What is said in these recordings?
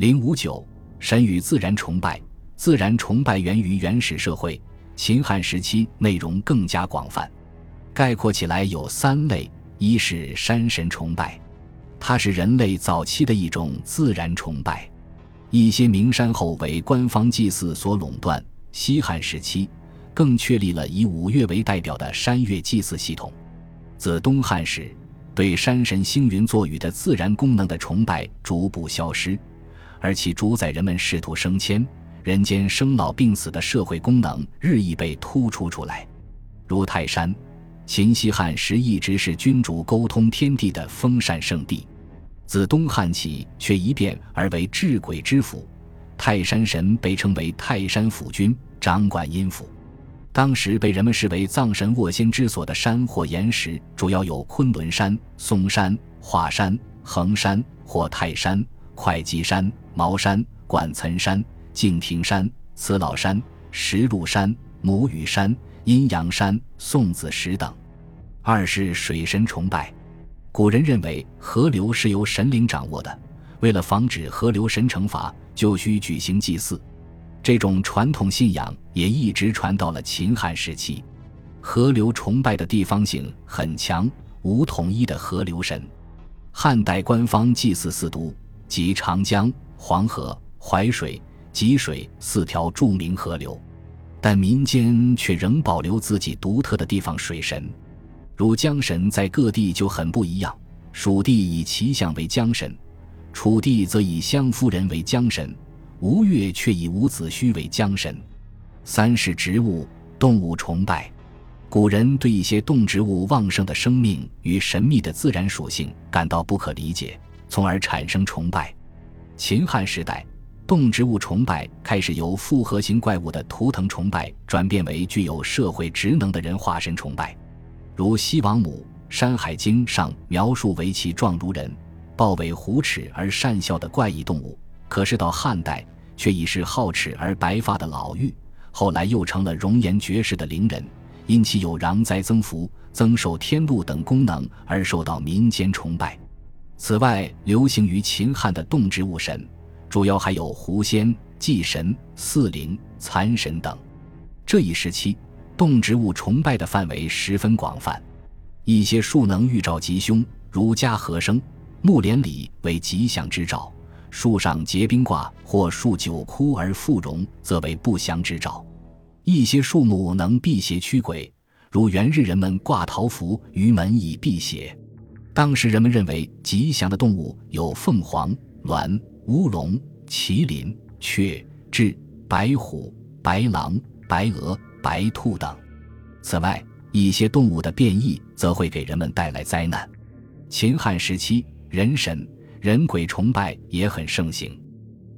零五九，神与自然崇拜。自然崇拜源于原始社会，秦汉时期内容更加广泛，概括起来有三类：一是山神崇拜，它是人类早期的一种自然崇拜，一些名山后为官方祭祀所垄断。西汉时期，更确立了以五岳为代表的山岳祭祀系统。自东汉时，对山神星云作雨的自然功能的崇拜逐步消失，而其主宰人们仕途升迁。人间生老病死的社会功能日益被突出出来，如泰山，秦西汉时一直是君主沟通天地的封禅圣地，自东汉起却一变而为治鬼之府。泰山神被称为泰山府君，掌管阴府。当时被人们视为藏神卧仙之所的山或岩石，主要有昆仑山、嵩山、华山、衡山或泰山、会稽山、茅山、管岑山。敬亭山、慈老山、石鹿山、母语山、阴阳山、宋子石等。二是水神崇拜，古人认为河流是由神灵掌握的，为了防止河流神惩罚，就需举行祭祀。这种传统信仰也一直传到了秦汉时期。河流崇拜的地方性很强，无统一的河流神。汉代官方祭祀四都，即长江、黄河、淮水。济水四条著名河流，但民间却仍保留自己独特的地方水神，如江神在各地就很不一样。蜀地以齐相为江神，楚地则以湘夫人为江神，吴越却以伍子胥为江神。三是植物动物崇拜，古人对一些动植物旺盛的生命与神秘的自然属性感到不可理解，从而产生崇拜。秦汉时代。动植物崇拜开始由复合型怪物的图腾崇拜转变为具有社会职能的人化身崇拜，如西王母《山海经》上描述为其状如人，豹尾虎齿而善笑的怪异动物。可是到汉代，却已是好齿而白发的老妪，后来又成了容颜绝世的灵人，因其有攘灾增福、增寿天禄等功能而受到民间崇拜。此外，流行于秦汉的动植物神。主要还有狐仙、祭神、祀灵、蚕神等。这一时期，动植物崇拜的范围十分广泛。一些树能预兆吉凶，如家和生、木莲里为吉祥之兆；树上结冰挂或树久枯而复荣，则为不祥之兆。一些树木能辟邪驱鬼，如元日人们挂桃符于门以辟邪。当时人们认为吉祥的动物有凤凰、鸾。乌龙、麒麟、雀、雉、白虎、白狼、白鹅、白兔等。此外，一些动物的变异则会给人们带来灾难。秦汉时期，人神、人鬼崇拜也很盛行。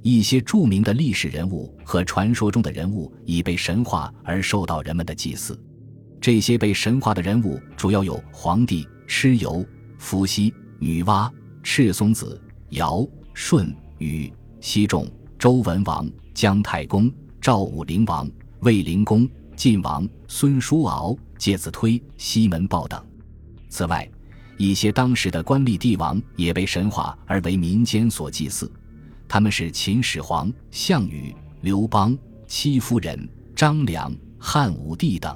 一些著名的历史人物和传说中的人物已被神化而受到人们的祭祀。这些被神化的人物主要有皇帝、蚩尤、伏羲、女娲、赤松子、尧、舜。禹、西仲、周文王、姜太公、赵武灵王、卫灵公、晋王、孙叔敖、介子推、西门豹等。此外，一些当时的官吏帝王也被神化而为民间所祭祀，他们是秦始皇、项羽、刘邦、戚夫人、张良、汉武帝等。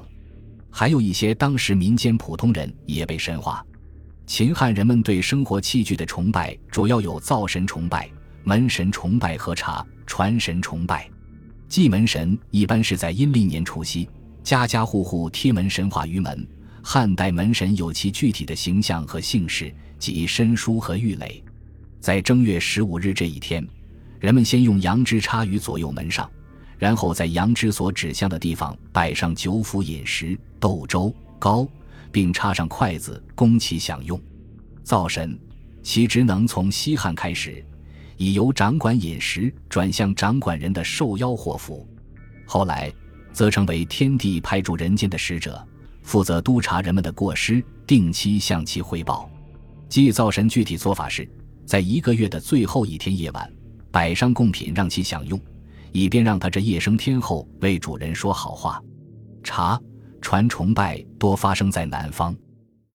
还有一些当时民间普通人也被神化。秦汉人们对生活器具的崇拜主要有灶神崇拜。门神崇拜和茶传神崇拜，祭门神一般是在阴历年除夕，家家户户贴门神画于门。汉代门神有其具体的形象和姓氏，即申书和玉垒。在正月十五日这一天，人们先用杨枝插于左右门上，然后在杨枝所指向的地方摆上酒釜饮食、豆粥、糕，并插上筷子供其享用。灶神，其职能从西汉开始。已由掌管饮食转向掌管人的受邀祸福，后来则成为天地派驻人间的使者，负责督察人们的过失，定期向其汇报。祭灶神具体做法是，在一个月的最后一天夜晚，摆上贡品让其享用，以便让他这夜升天后为主人说好话。茶传崇拜多发生在南方，